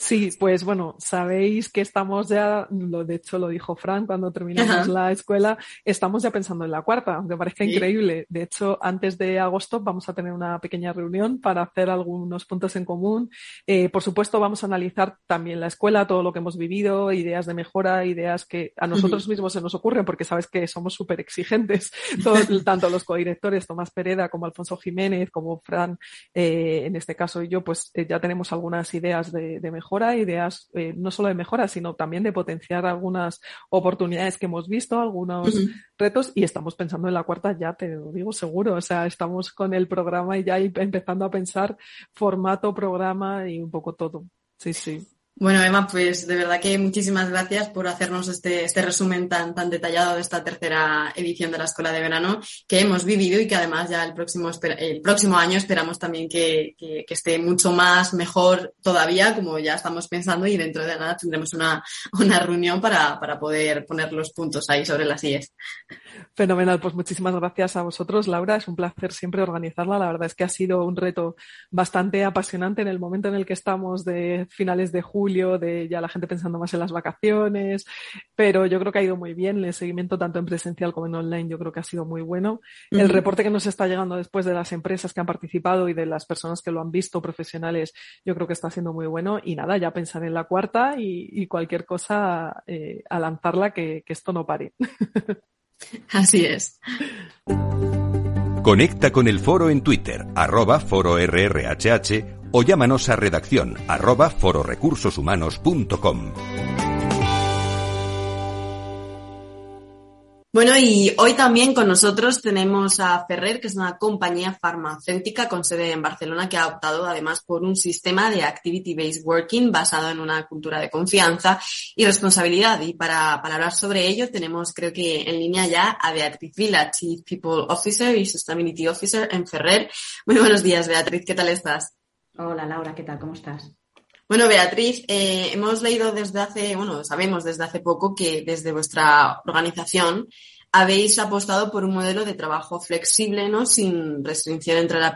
Sí, pues bueno, sabéis que estamos ya, lo, de hecho lo dijo Fran cuando terminamos la escuela, estamos ya pensando en la cuarta, aunque parezca increíble. De hecho, antes de agosto vamos a tener una pequeña reunión para hacer algunos puntos en común. Eh, por supuesto, vamos a analizar también la escuela, todo lo que hemos vivido, ideas de mejora, ideas que a nosotros mismos se nos ocurren, porque sabes que somos súper exigentes, tanto los codirectores, Tomás Pereda como Alfonso Jiménez, como Fran, eh, en este caso y yo, pues eh, ya tenemos algunas ideas de, de mejora ideas eh, no solo de mejora, sino también de potenciar algunas oportunidades que hemos visto, algunos retos y estamos pensando en la cuarta ya, te lo digo seguro, o sea, estamos con el programa y ya empezando a pensar formato, programa y un poco todo. Sí, sí. Bueno, Emma, pues de verdad que muchísimas gracias por hacernos este, este resumen tan, tan detallado de esta tercera edición de la Escuela de Verano que hemos vivido y que además ya el próximo, el próximo año esperamos también que, esté mucho más, mejor todavía, como ya estamos pensando y dentro de nada tendremos una, una reunión para, para poder poner los puntos ahí sobre las IES. Fenomenal, pues muchísimas gracias a vosotros, Laura. Es un placer siempre organizarla. La verdad es que ha sido un reto bastante apasionante en el momento en el que estamos de finales de julio, de ya la gente pensando más en las vacaciones, pero yo creo que ha ido muy bien. El seguimiento tanto en presencial como en online yo creo que ha sido muy bueno. El reporte que nos está llegando después de las empresas que han participado y de las personas que lo han visto, profesionales, yo creo que está siendo muy bueno. Y nada, ya pensar en la cuarta y, cualquier cosa eh, a lanzarla que, que esto no pare. Así es. Conecta con el foro en Twitter, arroba foro RRHH o llámanos a redacción fororecursoshumanos.com. Bueno, y hoy también con nosotros tenemos a Ferrer, que es una compañía farmacéutica con sede en Barcelona que ha optado además por un sistema de activity-based working basado en una cultura de confianza y responsabilidad. Y para, para hablar sobre ello tenemos creo que en línea ya a Beatriz Vila, Chief People Officer y Sustainability Officer en Ferrer. Muy buenos días, Beatriz, ¿qué tal estás? Hola, Laura, ¿qué tal? ¿Cómo estás? Bueno, Beatriz, eh, hemos leído desde hace, bueno, sabemos desde hace poco que desde vuestra organización habéis apostado por un modelo de trabajo flexible, ¿no? Sin restricción entre la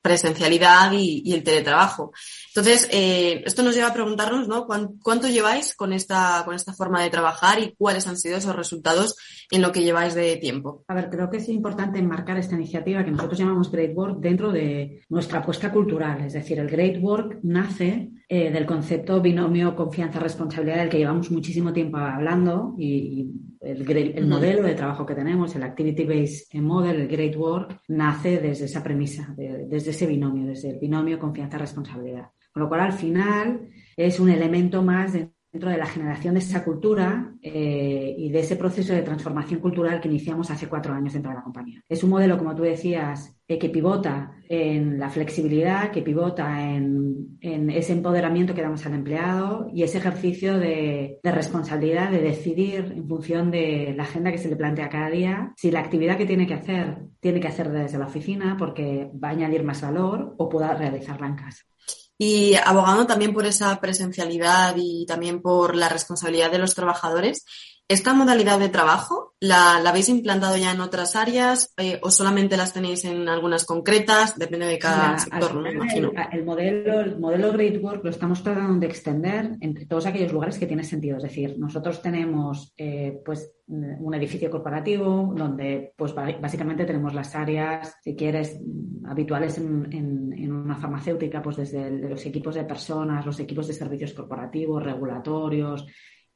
presencialidad y, el teletrabajo. Entonces, eh, esto nos lleva a preguntarnos, ¿no? ¿Cuánto lleváis con esta, con esta forma de trabajar y cuáles han sido esos resultados en lo que lleváis de tiempo? A ver, creo que es importante enmarcar esta iniciativa que nosotros llamamos Great Work dentro de nuestra apuesta cultural. Es decir, el Great Work nace eh, del concepto binomio confianza-responsabilidad del que llevamos muchísimo tiempo hablando y, el, modelo de trabajo que tenemos, el Activity-Based Model, el Great Work, nace desde esa premisa, desde ese binomio, desde el binomio confianza-responsabilidad. Con lo cual, al final, es un elemento más de dentro de la generación de esa cultura eh, y de ese proceso de transformación cultural que iniciamos hace cuatro años dentro de la compañía. Es un modelo, como tú decías, eh, que pivota en la flexibilidad, que pivota en, ese empoderamiento que damos al empleado y ese ejercicio de, responsabilidad de decidir en función de la agenda que se le plantea cada día si la actividad que tiene que hacer tiene que hacer desde la oficina porque va a añadir más valor o pueda realizarla en casa y abogando también por esa presencialidad y también por la responsabilidad de los trabajadores. ¿Esta modalidad de trabajo la, habéis implantado ya en otras áreas eh, o solamente las tenéis en algunas concretas? Depende de cada sector, me imagino. El, modelo, el modelo Great Work lo estamos tratando de extender entre todos aquellos lugares que tiene sentido. Es decir, nosotros tenemos eh, pues un edificio corporativo donde pues básicamente tenemos las áreas, si quieres, habituales en, en una farmacéutica, pues desde los equipos de personas, los equipos de servicios corporativos, regulatorios,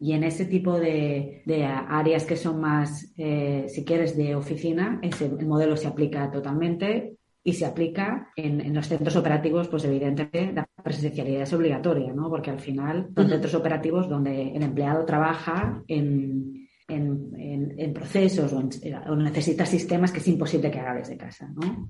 y en ese tipo de, áreas que son más, eh, si quieres, de oficina, ese, el modelo se aplica totalmente y se aplica en, los centros operativos, pues evidentemente la presencialidad es obligatoria, ¿no? Porque al final son centros operativos donde el empleado trabaja en, en, procesos o, necesita sistemas que es imposible que haga desde casa, ¿no?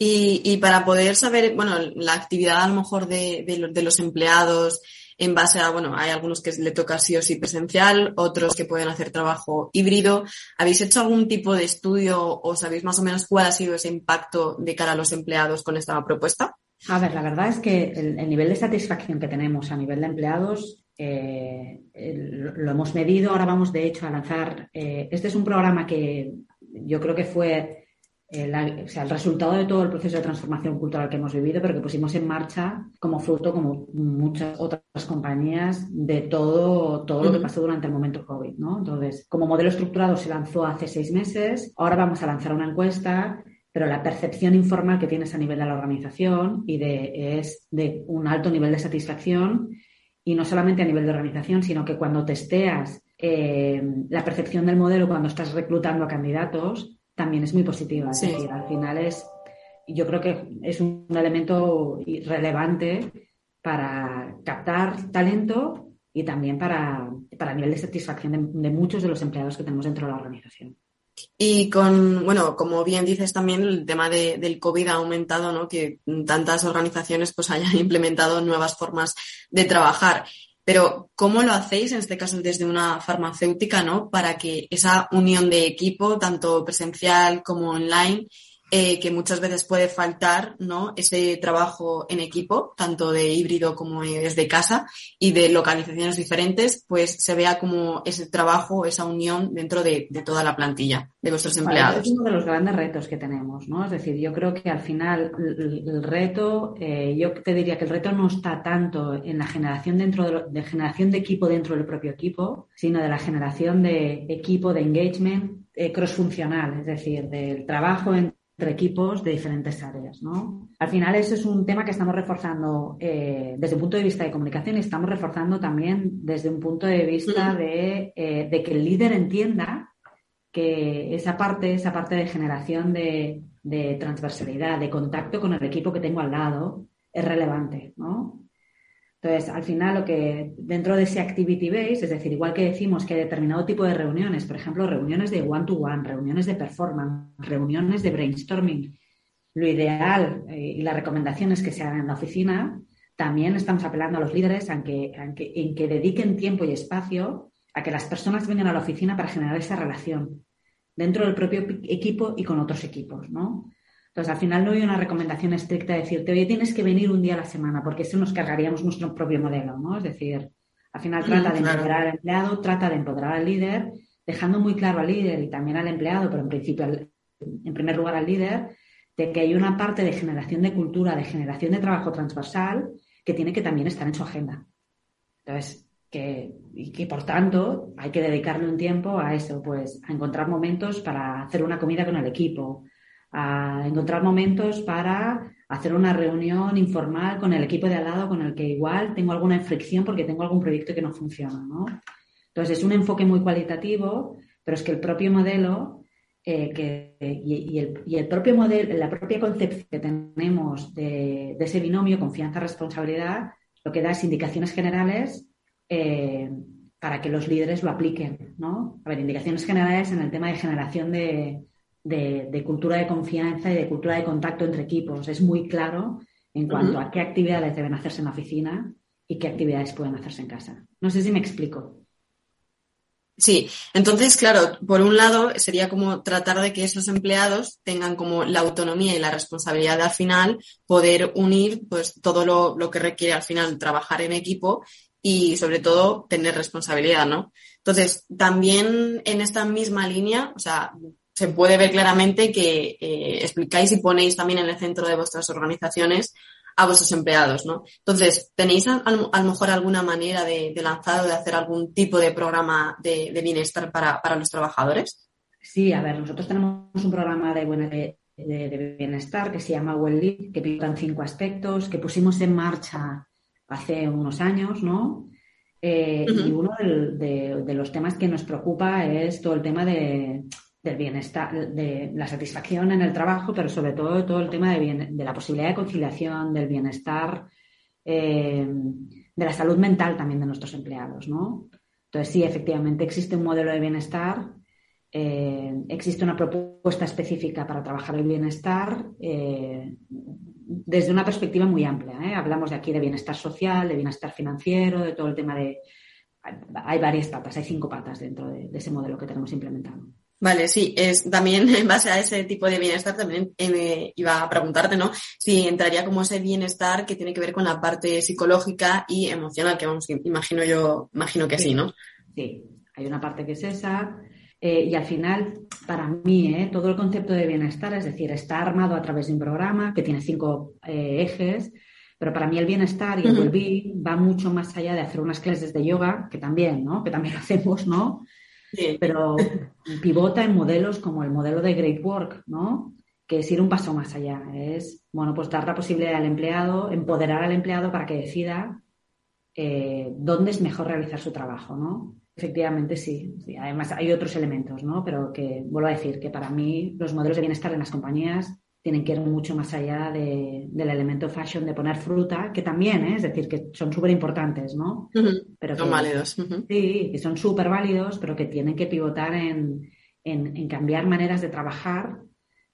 Y, y, para poder saber, bueno, la actividad a lo mejor de, de los empleados, en base a, bueno, hay algunos que le toca sí o sí presencial, otros que pueden hacer trabajo híbrido. ¿Habéis hecho algún tipo de estudio o sabéis más o menos cuál ha sido ese impacto de cara a los empleados con esta propuesta? A ver, la verdad es que el, nivel de satisfacción que tenemos a nivel de empleados eh, lo hemos medido. Ahora vamos, de hecho, a lanzar. Eh, este es un programa que yo creo que fue el, o sea, el resultado de todo el proceso de transformación cultural que hemos vivido, pero que pusimos en marcha como fruto, como muchas otras compañías, de todo, todo lo que pasó durante el momento COVID. ¿no? Entonces, como modelo estructurado se lanzó hace seis meses, ahora vamos a lanzar una encuesta pero la percepción informal que tienes a nivel de la organización y de, es de un alto nivel de satisfacción y no solamente a nivel de organización, sino que cuando testeas eh, la percepción del modelo, cuando estás reclutando a candidatos, también es muy positiva. Es decir, al final es, yo creo que es un elemento relevante para captar talento y también para, para nivel de satisfacción de, muchos de los empleados que tenemos dentro de la organización. Y con, bueno, como bien dices también, el tema del COVID ha aumentado, ¿no? Que tantas organizaciones pues hayan implementado nuevas formas de trabajar. Pero, ¿cómo lo hacéis, en este caso desde una farmacéutica, ¿no? Para que esa unión de equipo, tanto presencial como online, eh, que muchas veces puede faltar, ¿no? Ese trabajo en equipo, tanto de híbrido como desde casa y de localizaciones diferentes, pues se vea como ese trabajo, esa unión dentro de, toda la plantilla de vuestros empleados. es uno de los grandes retos que tenemos, ¿no? Es decir, yo creo que al final el, reto, eh, yo te diría que el reto no está tanto en la generación dentro de, generación de equipo dentro del propio equipo, sino de la generación de equipo de engagement eh, cross-funcional, es decir, del trabajo en entre equipos de diferentes áreas. ¿no? Al final, eso es un tema que estamos reforzando eh, desde un punto de vista de comunicación y estamos reforzando también desde un punto de vista de, eh, de que el líder entienda que esa parte, esa parte de generación de, de, transversalidad, de contacto con el equipo que tengo al lado, es relevante. ¿no? Entonces, al final, lo que dentro de ese activity base, es decir, igual que decimos que hay determinado tipo de reuniones, por ejemplo, reuniones de one-to-one, reuniones de performance, reuniones de brainstorming, lo ideal eh, y la recomendación es que se hagan en la oficina, también estamos apelando a los líderes en que, en que dediquen tiempo y espacio a que las personas vengan a la oficina para generar esa relación dentro del propio equipo y con otros equipos, ¿no? Entonces, al final no hay una recomendación estricta de decirte, oye, tienes que venir un día a la semana, porque eso nos cargaríamos nuestro propio modelo, ¿no? Es decir, al final trata de empoderar al empleado, trata de empoderar al líder, dejando muy claro al líder y también al empleado, pero en principio, en primer lugar al líder, de que hay una parte de generación de cultura, de generación de trabajo transversal, que tiene que también estar en su agenda. Entonces, que, y que por tanto hay que dedicarle un tiempo a eso, pues a encontrar momentos para hacer una comida con el equipo, a encontrar momentos para hacer una reunión informal con el equipo de al lado con el que igual tengo alguna fricción porque tengo algún proyecto que no funciona, ¿no? Entonces es un enfoque muy cualitativo, pero es que el propio modelo eh, que, y, el, propio modelo, la propia concepción que tenemos de, ese binomio confianza-responsabilidad, lo que da es indicaciones generales eh, para que los líderes lo apliquen, ¿no? A ver, indicaciones generales en el tema de generación de, de, cultura de confianza y de cultura de contacto entre equipos. Es muy claro en cuanto a qué actividades deben hacerse en la oficina y qué actividades pueden hacerse en casa. No sé si me explico. Sí, entonces, claro, por un lado sería como tratar de que esos empleados tengan como la autonomía y la responsabilidad de al final poder unir pues todo lo, lo que requiere al final trabajar en equipo y sobre todo tener responsabilidad, ¿no? Entonces, también en esta misma línea, o sea, se puede ver claramente que eh, explicáis y ponéis también en el centro de vuestras organizaciones a vuestros empleados, ¿no? Entonces, ¿tenéis a, lo mejor alguna manera de, de lanzar o de hacer algún tipo de programa de, bienestar para, los trabajadores? Sí, a ver, nosotros tenemos un programa de, de, bienestar que se llama Well que pintan cinco aspectos, que pusimos en marcha hace unos años, ¿no? Eh, y uno de, los temas que nos preocupa es todo el tema de, del bienestar, de la satisfacción en el trabajo, pero sobre todo todo el tema de, de la posibilidad de conciliación, del bienestar, eh, de la salud mental también de nuestros empleados. Entonces, sí, efectivamente existe un modelo de bienestar, eh, existe una propuesta específica para trabajar el bienestar eh, desde una perspectiva muy amplia. Hablamos de aquí de bienestar social, de bienestar financiero, de todo el tema de... Hay varias patas, hay cinco patas dentro de ese modelo que tenemos implementado. Vale, sí, es también en base a ese tipo de bienestar también eh, iba a preguntarte, ¿no? Si entraría como ese bienestar que tiene que ver con la parte psicológica y emocional, que vamos, imagino yo, imagino que sí, ¿no? Sí, hay una parte que es esa. Eh, y al final, para mí, eh, todo el concepto de bienestar, es decir, está armado a través de un programa que tiene cinco ejes, pero para mí el bienestar y el well-being va mucho más allá de hacer unas clases de yoga, que también, ¿no? Que también hacemos, ¿no? Pero pivota en modelos como el modelo de Great Work, ¿no? Que es ir un paso más allá. Es, bueno, pues dar la posibilidad al empleado, empoderar al empleado para que decida eh, dónde es mejor realizar su trabajo, ¿no? Efectivamente, sí. Además, hay otros elementos, ¿no? Pero que, vuelvo a decir, que para mí los modelos de bienestar en las compañías tienen que ir mucho más allá del elemento fashion de poner fruta, que también, ¿eh? es decir, que son súper importantes, ¿no? pero son válidos. Sí, que son súper válidos, pero que tienen que pivotar en, cambiar maneras de trabajar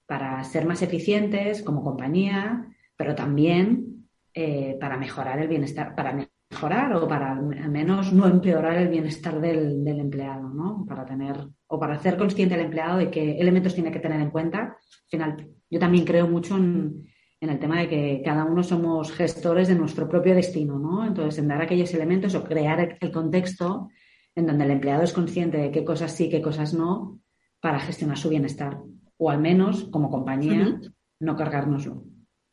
para ser más eficientes como compañía, pero también eh, para mejorar el bienestar, para mejorar o para al menos no empeorar el bienestar del, del empleado, ¿no? Para tener o para hacer consciente al empleado de qué elementos tiene que tener en cuenta. Al final, yo también creo mucho en, el tema de que cada uno somos gestores de nuestro propio destino, ¿no? Entonces, en dar aquellos elementos o crear el contexto en donde el empleado es consciente de qué cosas sí, qué cosas no, para gestionar su bienestar. O al menos, como compañía, no cargárnoslo.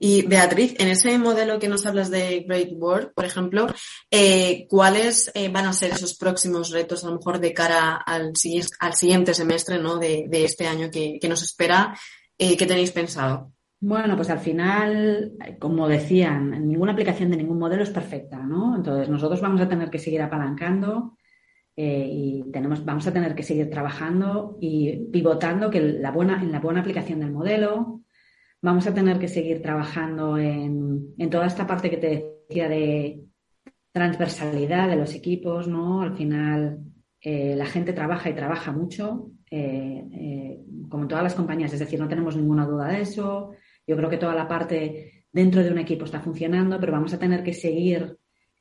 Y Beatriz, en ese modelo que nos hablas de Great Work, por ejemplo, eh, ¿cuáles eh, van a ser esos próximos retos, a lo mejor de cara al, al siguiente semestre ¿no? de, este año que, nos espera? Eh, ¿Qué tenéis pensado? Bueno, pues al final, como decían, ninguna aplicación de ningún modelo es perfecta, ¿no? Entonces nosotros vamos a tener que seguir apalancando y tenemos, vamos a tener que seguir trabajando y pivotando que la buena, en la buena aplicación del modelo, Vamos a tener que seguir trabajando en, toda esta parte que te decía de transversalidad de los equipos, ¿no? Al final eh, la gente trabaja y trabaja mucho, eh, eh, como en todas las compañías, es decir, no tenemos ninguna duda de eso. Yo creo que toda la parte dentro de un equipo está funcionando, pero vamos a tener que seguir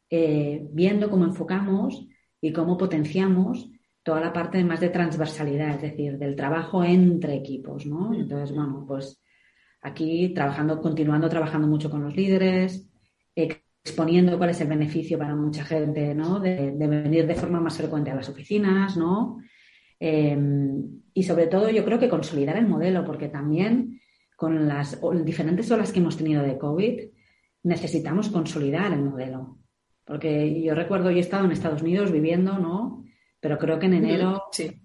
viendo cómo enfocamos y cómo potenciamos toda la parte más de transversalidad, es decir, del trabajo entre equipos, ¿no? Entonces, bueno, pues Aquí trabajando, continuando trabajando mucho con los líderes, exponiendo cuál es el beneficio para mucha gente, ¿no? De, venir de forma más frecuente a las oficinas, ¿no? Em, y sobre todo yo creo que consolidar el modelo, porque también con las diferentes olas que hemos tenido de COVID, necesitamos consolidar el modelo. Porque yo recuerdo, yo he estado en Estados Unidos viviendo, ¿no? Pero creo que en enero,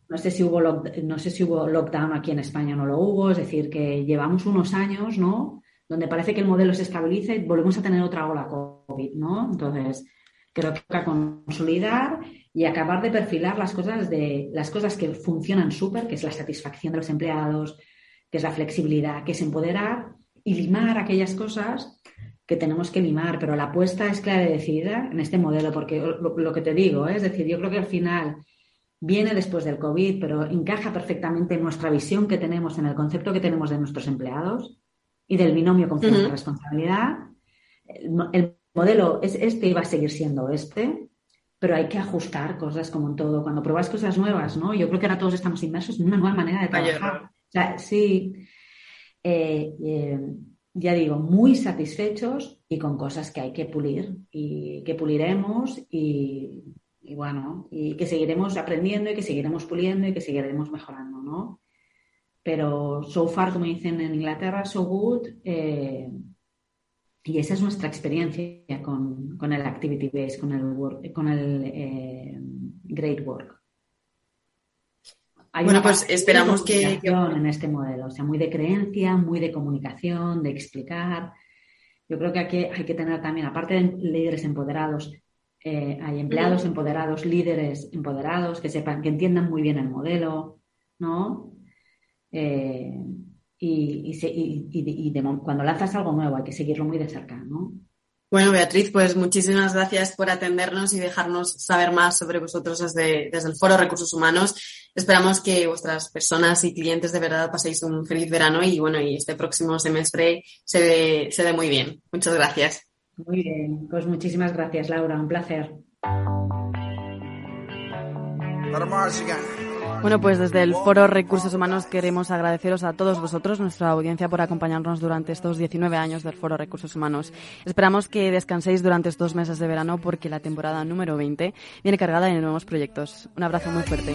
no, sé si hubo no sé si hubo lockdown aquí en España o no lo hubo, es decir, que llevamos unos años, ¿no? Donde parece que el modelo se estabiliza y volvemos a tener otra ola COVID, ¿no? Entonces, creo que toca consolidar y acabar de perfilar las cosas de las cosas que funcionan súper, que es la satisfacción de los empleados, que es la flexibilidad, que es empoderar y limar aquellas cosas que tenemos que limar, pero la apuesta es clara y decidida en este modelo, porque lo, que te digo, ¿eh? es decir, yo creo que al final viene después del COVID, pero encaja perfectamente en nuestra visión que tenemos, en el concepto que tenemos de nuestros empleados y del binomio confianza-responsabilidad. el, modelo es este y va a seguir siendo este, pero hay que ajustar cosas como en todo. Cuando pruebas cosas nuevas, ¿no? Yo creo que ahora todos estamos inmersos en una nueva manera de trabajar. O sea, sí, eh, eh, ya digo, muy satisfechos y con cosas que hay que pulir y que puliremos y, bueno, y que seguiremos aprendiendo y que seguiremos puliendo y que seguiremos mejorando, ¿no? Pero so far, como dicen en Inglaterra, so good. Eh, y esa es nuestra experiencia con, el Activity Base, con el, con el eh, Great Work. Bueno, pues esperamos que, En este modelo, o sea, muy de creencia, muy de comunicación, de explicar. Yo creo que aquí hay que tener también, aparte de líderes empoderados, eh, hay empleados empoderados, líderes empoderados, que sepan, que entiendan muy bien el modelo, ¿no? Eh, y, cuando lanzas algo nuevo hay que seguirlo muy de cerca, ¿no? Bueno, Beatriz, pues muchísimas gracias por atendernos y dejarnos saber más sobre vosotros desde, desde el Foro Recursos Humanos. Esperamos que vuestras personas y clientes de verdad paséis un feliz verano y bueno, y este próximo semestre se dé, se dé muy bien. Muchas gracias. Muy bien, pues muchísimas gracias, Laura. Un placer. Bueno, pues desde el Foro Recursos Humanos queremos agradeceros a todos vosotros, nuestra audiencia, por acompañarnos durante estos 19 años del Foro Recursos Humanos. Esperamos que descanséis durante estos meses de verano porque la temporada número 20 viene cargada de nuevos proyectos. Un abrazo muy fuerte.